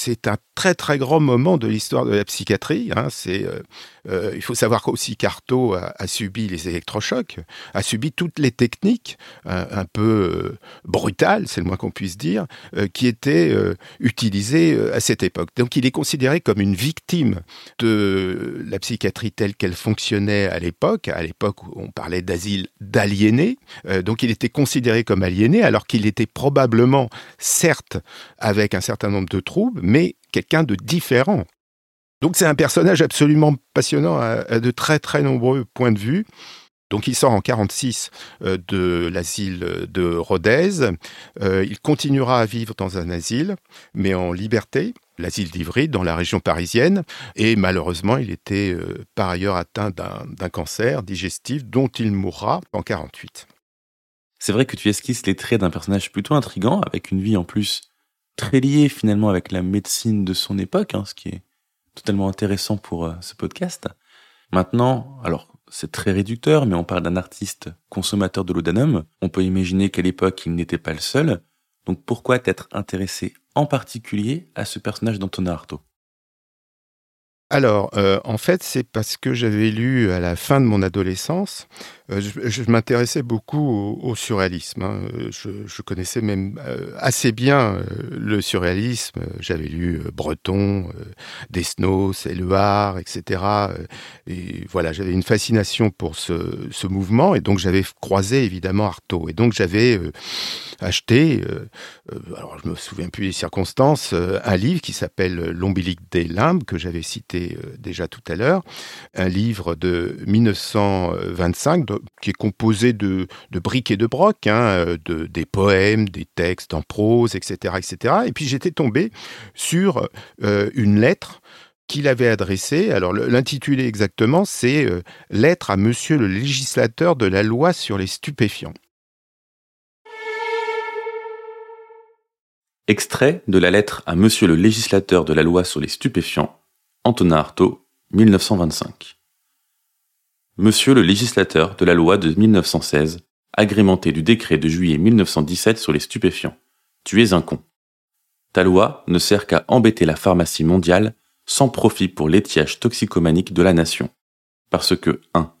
C'est un très très grand moment de l'histoire de la psychiatrie. Hein. C'est, euh, euh, il faut savoir aussi qu'Artaud a, subi les électrochocs, a subi toutes les techniques un peu brutales, c'est le moins qu'on puisse dire, qui étaient utilisées à cette époque. Donc il est considéré comme une victime de la psychiatrie telle qu'elle fonctionnait à l'époque. À l'époque où on parlait d'asile d'aliénés, donc il était considéré comme aliéné alors qu'il était probablement, certes, avec un certain nombre de troubles, mais quelqu'un de différent. Donc c'est un personnage absolument passionnant à, de très très nombreux points de vue. Donc il sort en 46 euh, de l'asile de Rodez. Euh, il continuera à vivre dans un asile, mais en liberté, l'asile d'Ivry, dans la région parisienne. Et malheureusement, il était euh, par ailleurs atteint d'un cancer digestif dont il mourra en 48. C'est vrai que tu esquisses les traits d'un personnage plutôt intrigant, avec une vie en plus très lié finalement avec la médecine de son époque, hein, ce qui est totalement intéressant pour euh, ce podcast. Maintenant, alors c'est très réducteur, mais on parle d'un artiste consommateur de laudanum. On peut imaginer qu'à l'époque, il n'était pas le seul. Donc pourquoi t'être intéressé en particulier à ce personnage d'Antonin Artaud? Alors, euh, en fait, c'est parce que j'avais lu à la fin de mon adolescence, euh, je, m'intéressais beaucoup au, surréalisme. Hein. Je, connaissais même euh, assez bien le surréalisme. J'avais lu Breton, Desnos, Éluard, etc. Et voilà, j'avais une fascination pour ce, ce, mouvement, et donc j'avais croisé évidemment Artaud. Et donc j'avais acheté, alors je me souviens plus des circonstances, un livre qui s'appelle L'ombilique des limbes que j'avais cité euh, déjà tout à l'heure, un livre de 1925 qui est composé de, briques et de brocs, hein, euh, de, des poèmes, des textes en prose, etc. etc. Et puis j'étais tombé sur euh, une lettre qu'il avait adressée. Alors l'intitulé exactement, c'est Lettre à Monsieur le législateur de la loi sur les stupéfiants. Extrait de la lettre à Monsieur le législateur de la loi sur les stupéfiants Antonin Artaud, 1925. Monsieur le législateur de la loi de 1916, agrémenté du décret de juillet 1917 sur les stupéfiants. Tu es un con. Ta loi ne sert qu'à embêter la pharmacie mondiale sans profit pour l'étiage toxicomanique de la nation. Parce que 1.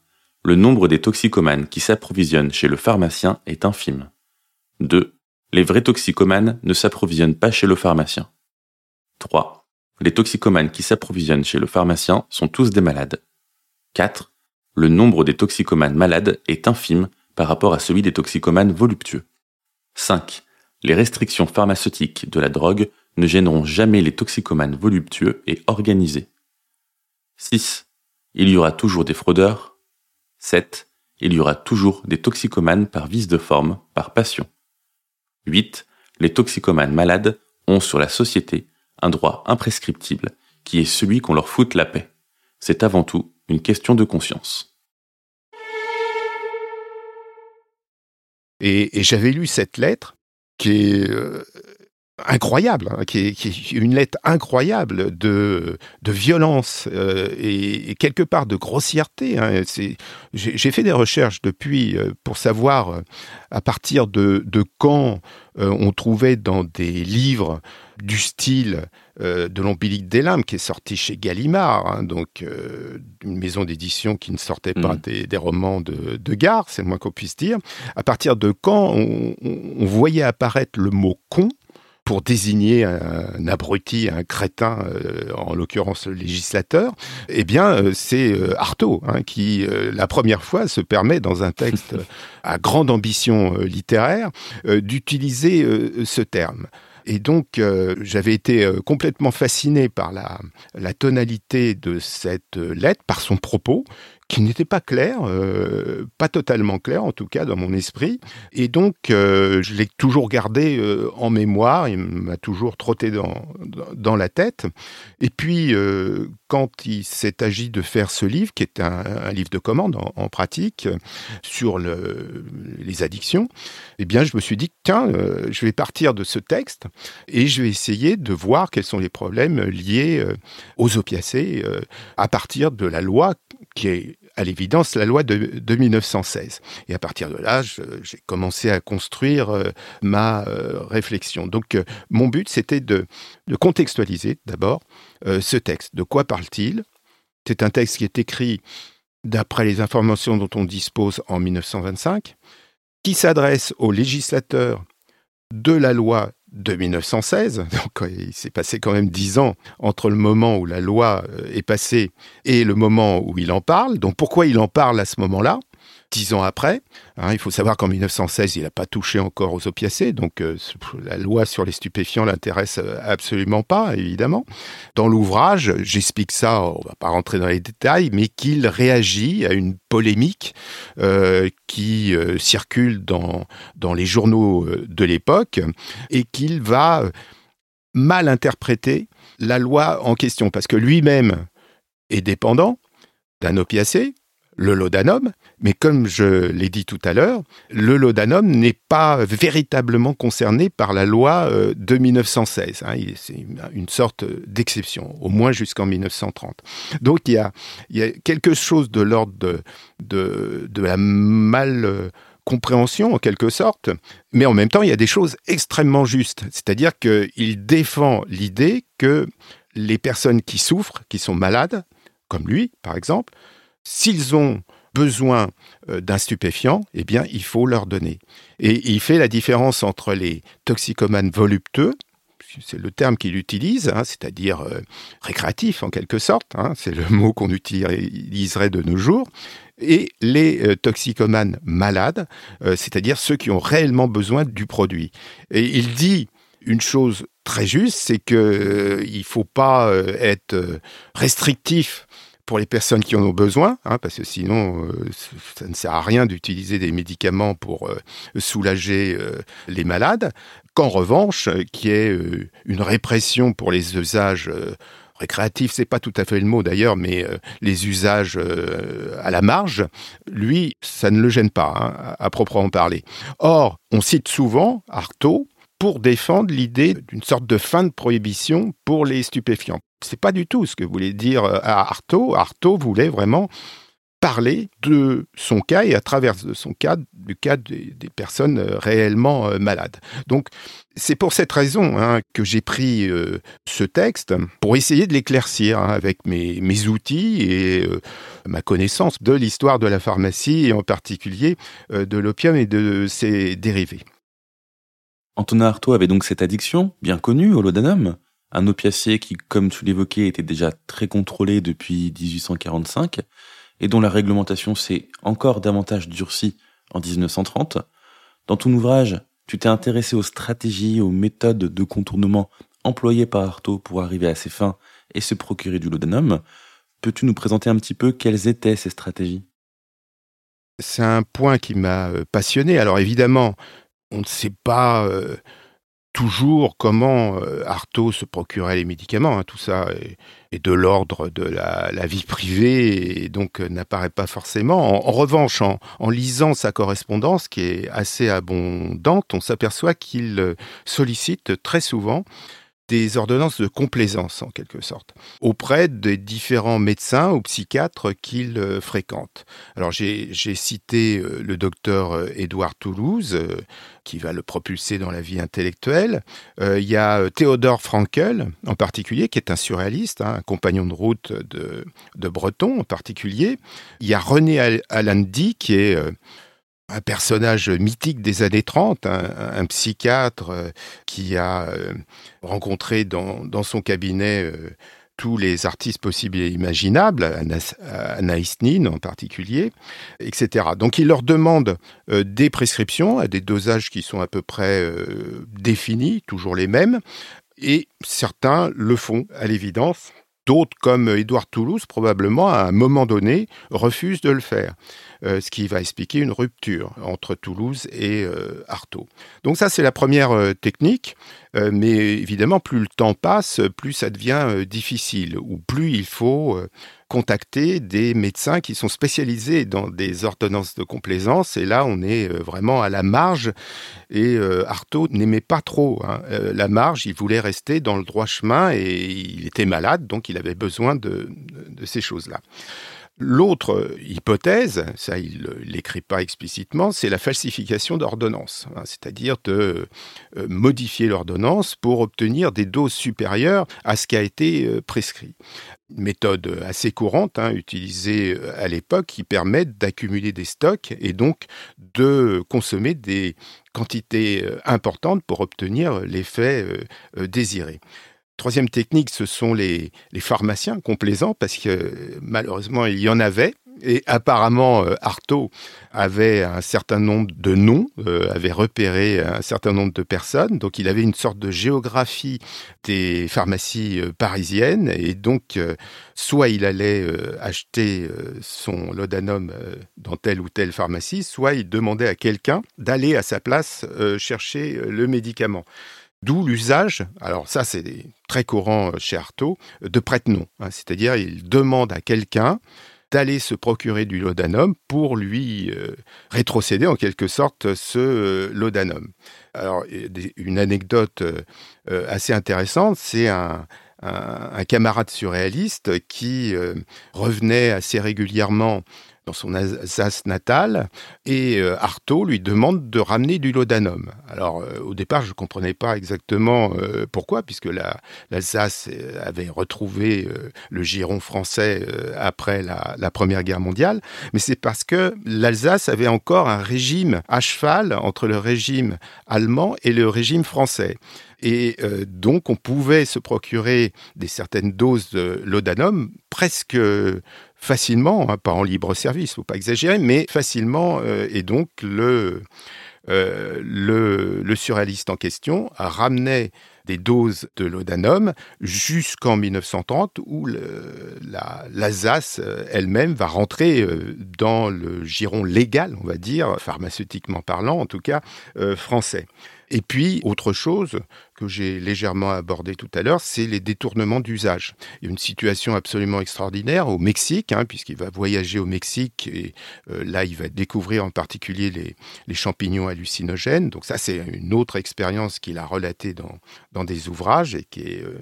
Le nombre des toxicomanes qui s'approvisionnent chez le pharmacien est infime. 2. Les vrais toxicomanes ne s'approvisionnent pas chez le pharmacien. 3 les toxicomanes qui s'approvisionnent chez le pharmacien sont tous des malades. 4. Le nombre des toxicomanes malades est infime par rapport à celui des toxicomanes voluptueux. 5. Les restrictions pharmaceutiques de la drogue ne gêneront jamais les toxicomanes voluptueux et organisés. 6. Il y aura toujours des fraudeurs. 7. Il y aura toujours des toxicomanes par vice de forme, par passion. 8. Les toxicomanes malades ont sur la société un droit imprescriptible qui est celui qu'on leur foute la paix. C'est avant tout une question de conscience. Et, j'avais lu cette lettre qui est euh, incroyable, hein, qui, est, une lettre incroyable de, de violence euh, et, quelque part de grossièreté. Hein. J'ai fait des recherches depuis euh, pour savoir à partir de, de quand on trouvait dans des livres du style euh, de l'Ombilique des Lames, qui est sorti chez Gallimard, hein, donc euh, une maison d'édition qui ne sortait pas mm. des, romans de, gare, c'est le moins qu'on puisse dire. À partir de quand on, voyait apparaître le mot con pour désigner un, abruti, un crétin, euh, en l'occurrence le législateur, eh bien, c'est Artaud hein, qui, la première fois, se permet, dans un texte à grande ambition littéraire, d'utiliser ce terme. Et donc, euh, j'avais été euh, complètement fasciné par la, la tonalité de cette lettre, par son propos, qui n'était pas clair, euh, pas totalement clair en tout cas dans mon esprit. Et donc, euh, je l'ai toujours gardé euh, en mémoire, il m'a toujours trotté dans, dans la tête. Et puis, quand il s'est agi de faire ce livre, qui est un, livre de commande en, pratique, sur le, les addictions, eh bien, je me suis dit, tiens, je vais partir de ce texte et je vais essayer de voir quels sont les problèmes liés aux opiacés à partir de la loi qui est à l'évidence la loi de, 1916. Et à partir de là, j'ai commencé à construire euh, ma euh, réflexion. Donc euh, mon but, c'était de, contextualiser d'abord ce texte. De quoi parle-t-il? C'est un texte qui est écrit d'après les informations dont on dispose en 1925, qui s'adresse aux législateurs de la loi de 1916. Donc il s'est passé quand même dix ans entre le moment où la loi euh, est passée et le moment où il en parle. Donc pourquoi il en parle à ce moment-là? Dix ans après. Hein, il faut savoir qu'en 1916, il n'a pas touché encore aux opiacés, donc euh, la loi sur les stupéfiants l'intéresse euh, absolument pas, évidemment. Dans l'ouvrage, j'explique ça, on va pas rentrer dans les détails, mais qu'il réagit à une polémique euh, qui circule dans, dans les journaux de l'époque et qu'il va mal interpréter la loi en question, parce que lui-même est dépendant d'un opiacé, le laudanum, mais comme je l'ai dit tout à l'heure, le laudanum n'est pas véritablement concerné par la loi euh, de 1916. Hein. C'est une sorte d'exception, au moins jusqu'en 1930. Donc il y, a, quelque chose de l'ordre de, la mal compréhension en quelque sorte, mais en même temps il y a des choses extrêmement justes. C'est-à-dire qu'il défend l'idée que les personnes qui souffrent, qui sont malades, comme lui par exemple, S'ils ont besoin euh, d'un stupéfiant, eh bien, il faut leur donner. Et il fait la différence entre les toxicomanes voluptueux, c'est le terme qu'il utilise, hein, c'est-à-dire euh, récréatif en quelque sorte, hein, c'est le mot qu'on utiliserait de nos jours, et les euh, toxicomanes malades, c'est-à-dire ceux qui ont réellement besoin du produit. Et il dit une chose très juste, c'est qu'il ne faut pas être restrictif pour les personnes qui en ont besoin, hein, parce que sinon, euh, ça ne sert à rien d'utiliser des médicaments pour euh, soulager euh, les malades, qu'en revanche, qui est une répression pour les usages récréatifs, c'est pas tout à fait le mot d'ailleurs, mais les usages à la marge, lui, ça ne le gêne pas, hein, à proprement parler. Or, on cite souvent Artaud pour défendre l'idée d'une sorte de fin de prohibition pour les stupéfiants c'est pas du tout ce que voulait dire euh, Artaud. Artaud voulait vraiment parler de son cas et à travers son cas, du cas des, personnes euh, réellement euh, malades. Donc, c'est pour cette raison hein, que j'ai pris ce texte pour essayer de l'éclaircir hein, avec mes, outils et ma connaissance de l'histoire de la pharmacie et en particulier de l'opium et de ses dérivés. Antonin Artaud avait donc cette addiction, bien connue, au laudanum un opiacé qui, comme tu l'évoquais, était déjà très contrôlé depuis 1845 et dont la réglementation s'est encore davantage durcie en 1930. Dans ton ouvrage, tu t'es intéressé aux stratégies, aux méthodes de contournement employées par Artaud pour arriver à ses fins et se procurer du laudanum. Peux-tu nous présenter un petit peu quelles étaient ces stratégies? C'est un point qui m'a euh, passionné. Alors évidemment, on ne sait pas euh, toujours comment euh, Artaud se procurait les médicaments. Hein. tout ça est, de l'ordre de la, vie privée et donc euh, n'apparaît pas forcément. En, revanche, en, lisant sa correspondance, qui est assez abondante, on s'aperçoit qu'il euh, sollicite très souvent des ordonnances de complaisance en quelque sorte auprès des différents médecins ou psychiatres qu'il euh, fréquente. Alors j'ai cité euh, le docteur euh, Édouard Toulouse qui va le propulser dans la vie intellectuelle. Il y a Théodore Frankel en particulier qui est un surréaliste, hein, un compagnon de route de, Breton en particulier. Il y a René Alandi qui est un personnage mythique des années 30, un, psychiatre euh, qui a euh, rencontré dans, son cabinet euh, tous les artistes possibles et imaginables, Anaïs Nin en particulier, etc. Donc il leur demande des prescriptions à des dosages qui sont à peu près définis, toujours les mêmes, et certains le font à l'évidence. D'autres, comme Édouard Toulouse, probablement, à un moment donné, refusent de le faire. Euh, ce qui va expliquer une rupture entre Toulouse et euh, Artaud. Donc ça, c'est la première euh, technique, mais évidemment, plus le temps passe, plus ça devient difficile, ou plus il faut contacter des médecins qui sont spécialisés dans des ordonnances de complaisance. Et là, on est vraiment à la marge. Et Artaud n'aimait pas trop hein, la marge. Il voulait rester dans le droit chemin et il était malade, donc il avait besoin de ces choses-là. L'autre hypothèse, ça il l'écrit pas explicitement, c'est la falsification d'ordonnance, hein, c'est-à-dire de euh, modifier l'ordonnance pour obtenir des doses supérieures à ce qui a été euh, prescrit. Une méthode assez courante, hein, utilisée euh, à l'époque, qui permet d'accumuler des stocks et donc de consommer des quantités importantes pour obtenir l'effet désiré. Troisième technique, ce sont les, pharmaciens complaisants, parce que malheureusement, il y en avait. Et apparemment, euh, Artaud avait un certain nombre de noms, euh, avait repéré un certain nombre de personnes. Donc, il avait une sorte de géographie des pharmacies euh, parisiennes. Et donc, soit il allait acheter son laudanum dans telle ou telle pharmacie, soit il demandait à quelqu'un d'aller à sa place chercher le médicament. D'où l'usage, alors ça c'est très courant chez Artaud, de prête-nom. Hein. C'est-à-dire il demande à quelqu'un d'aller se procurer du laudanum pour lui euh, rétrocéder en quelque sorte ce euh, laudanum. Alors une anecdote euh, assez intéressante, c'est un, camarade surréaliste qui revenait assez régulièrement dans son Alsace natale, et euh, Artaud lui demande de ramener du laudanum. Alors euh, au départ, je ne comprenais pas exactement euh, pourquoi, puisque l'Alsace avait retrouvé le giron français après la, la, Première Guerre mondiale, mais c'est parce que l'Alsace avait encore un régime à cheval entre le régime allemand et le régime français. Et donc, on pouvait se procurer des certaines doses de laudanum presque facilement, hein, pas en libre service, faut pas exagérer, mais facilement. Euh, et donc le, euh, surréaliste en question ramenait des doses de laudanum jusqu'en 1930 où l'Alsace euh, elle-même va rentrer dans le giron légal, on va dire, pharmaceutiquement parlant en tout cas, français. Et puis, autre chose que j'ai légèrement abordé tout à l'heure, c'est les détournements d'usage. Il y a une situation absolument extraordinaire au Mexique, hein, puisqu'il va voyager au Mexique et euh, là, il va découvrir en particulier les, champignons hallucinogènes. Donc ça, c'est une autre expérience qu'il a relatée dans, dans des ouvrages et qui est... Euh,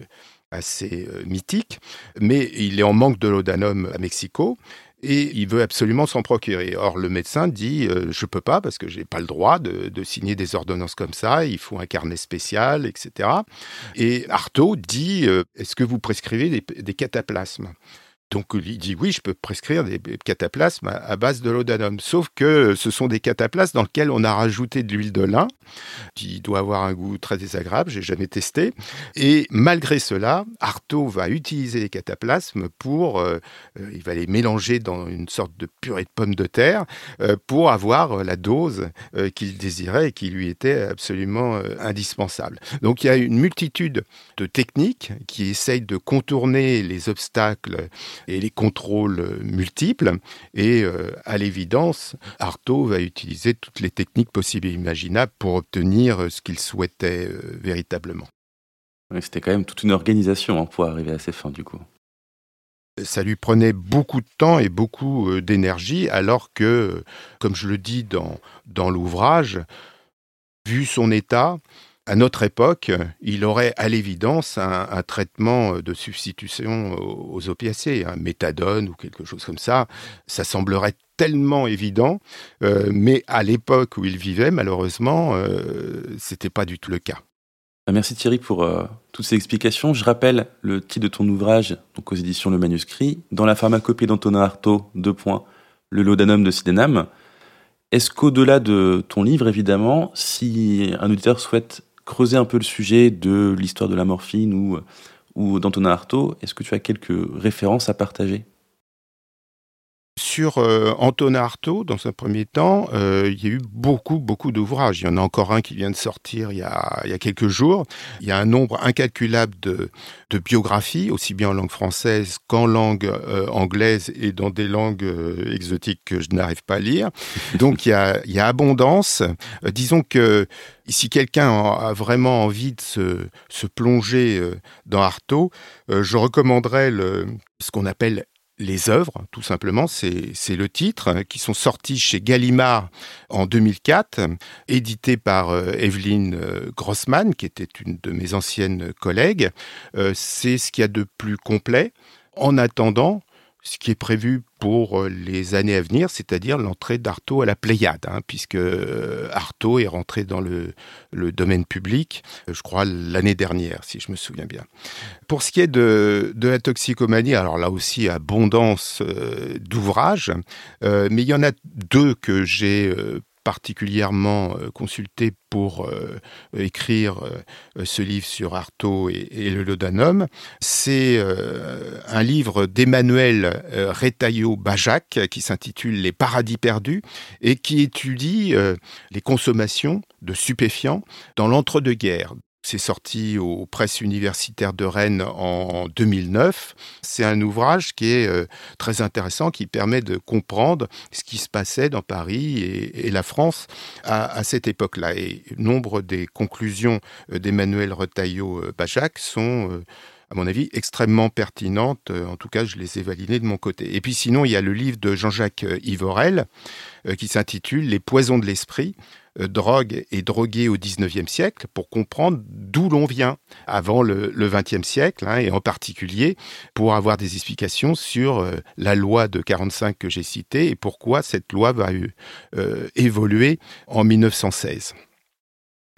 assez euh, mythique, mais il est en manque de laudanum à Mexico et il veut absolument s'en procurer. Or, le médecin dit euh, Je peux pas parce que j'ai pas le droit de, signer des ordonnances comme ça, il faut un carnet spécial, etc. Et Artaud dit euh, Est-ce que vous prescrivez des cataplasmes? Donc il dit oui, je peux prescrire des cataplasmes à base de laudanum. Sauf que ce sont des cataplasmes dans lesquels on a rajouté de l'huile de lin, qui doit avoir un goût très désagréable, j'ai jamais testé. Et malgré cela, Artaud va utiliser les cataplasmes pour, euh, euh, il va les mélanger dans une sorte de purée de pommes de terre euh, pour avoir la dose qu'il désirait et qui lui était absolument indispensable. Donc il y a une multitude de techniques qui essayent de contourner les obstacles et les contrôles multiples. Et euh, à l'évidence, Artaud va utiliser toutes les techniques possibles et imaginables pour obtenir euh, ce qu'il souhaitait euh, véritablement. C'était quand même toute une organisation hein, pour arriver à ses fins, du coup. Ça lui prenait beaucoup de temps et beaucoup d'énergie, alors que, comme je le dis dans, dans l'ouvrage, vu son état, à notre époque, il aurait à l'évidence un, traitement de substitution aux opiacés, un méthadone ou quelque chose comme ça. Ça semblerait tellement évident, euh, mais à l'époque où il vivait, malheureusement, euh, c'était pas du tout le cas. Bah, merci Thierry pour euh, toutes ces explications. Je rappelle le titre de ton ouvrage, donc aux éditions Le Manuscrit, dans la pharmacopée d'Antonin Artaud, deux points, le laudanum de Sydenham. Est-ce qu'au-delà de ton livre, évidemment, si un auditeur souhaite creuser un peu le sujet de l'histoire de la morphine ou, ou d'Antonin Artaud, est-ce que tu as quelques références à partager? Sur euh, Antonin Artaud, dans un premier temps, euh, il y a eu beaucoup, beaucoup d'ouvrages. Il y en a encore un qui vient de sortir il y a, il y a quelques jours. Il y a un nombre incalculable de, de biographies, aussi bien en langue française qu'en langue euh, anglaise et dans des langues exotiques que je n'arrive pas à lire. Donc il y a, il y a abondance. disons que si quelqu'un a vraiment envie de se, se plonger dans Artaud, je recommanderais le, ce qu'on appelle les œuvres, tout simplement, c'est le titre, hein, qui sont sortis chez Gallimard en 2004, édité par euh, Evelyne euh, Grossman, qui était une de mes anciennes collègues. Euh, c'est ce qu'il y a de plus complet. En attendant, ce qui est prévu pour euh, les années à venir, c'est-à-dire l'entrée d'Artaud à la Pléiade, hein, puisque euh, Artaud est rentré dans le, domaine public, euh, je crois, l'année dernière, si je me souviens bien. Pour ce qui est de, la toxicomanie, alors là aussi, abondance d'ouvrages, mais il y en a deux que j'ai particulièrement euh, consulté pour euh, écrire euh, ce livre sur Artaud et, le laudanum. C'est un livre d'Emmanuel Retailleau-Bajac qui s'intitule Les paradis perdus et qui étudie les consommations de stupéfiants dans l'entre-deux-guerres. C'est sorti aux presses universitaires de Rennes en 2009. C'est un ouvrage qui est euh, très intéressant, qui permet de comprendre ce qui se passait dans Paris et, la France à, cette époque-là. Et nombre des conclusions euh, d'Emmanuel Retailleau-Bajac euh, sont à mon avis, extrêmement pertinentes. En tout cas, je les ai validées de mon côté. Et puis sinon, il y a le livre de Jean-Jacques Ivorel qui s'intitule Les poisons de l'esprit, drogue et drogué au 19e siècle pour comprendre d'où l'on vient avant le, 20e siècle, hein, et en particulier pour avoir des explications sur euh, la loi de 45 que j'ai citée et pourquoi cette loi va euh, évoluer en 1916.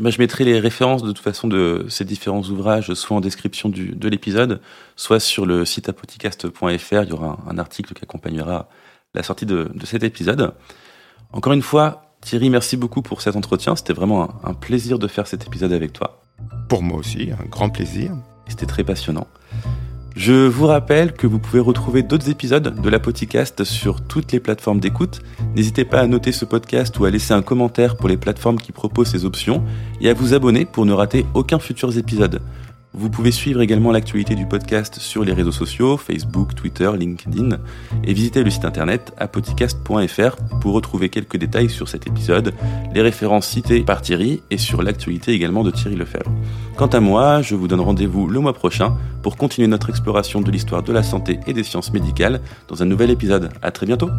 Bah, je mettrai les références de toute façon de ces différents ouvrages, soit en description de l'épisode, soit sur le site apodcast.fr. Il y aura un, article qui accompagnera la sortie de cet épisode. Encore une fois, Thierry, merci beaucoup pour cet entretien. C'était vraiment un, plaisir de faire cet épisode avec toi. Pour moi aussi, un grand plaisir. C'était très passionnant. Je vous rappelle que vous pouvez retrouver d'autres épisodes de la podcast sur toutes les plateformes d'écoute. N'hésitez pas à noter ce podcast ou à laisser un commentaire pour les plateformes qui proposent ces options et à vous abonner pour ne rater aucun futur épisode. Vous pouvez suivre également l'actualité du podcast sur les réseaux sociaux, Facebook, Twitter, LinkedIn, et visiter le site internet apodcast.fr pour retrouver quelques détails sur cet épisode, les références citées par Thierry et sur l'actualité également de Thierry Lefebvre. Quant à moi, je vous donne rendez-vous le mois prochain pour continuer notre exploration de l'histoire de la santé et des sciences médicales dans un nouvel épisode. À très bientôt!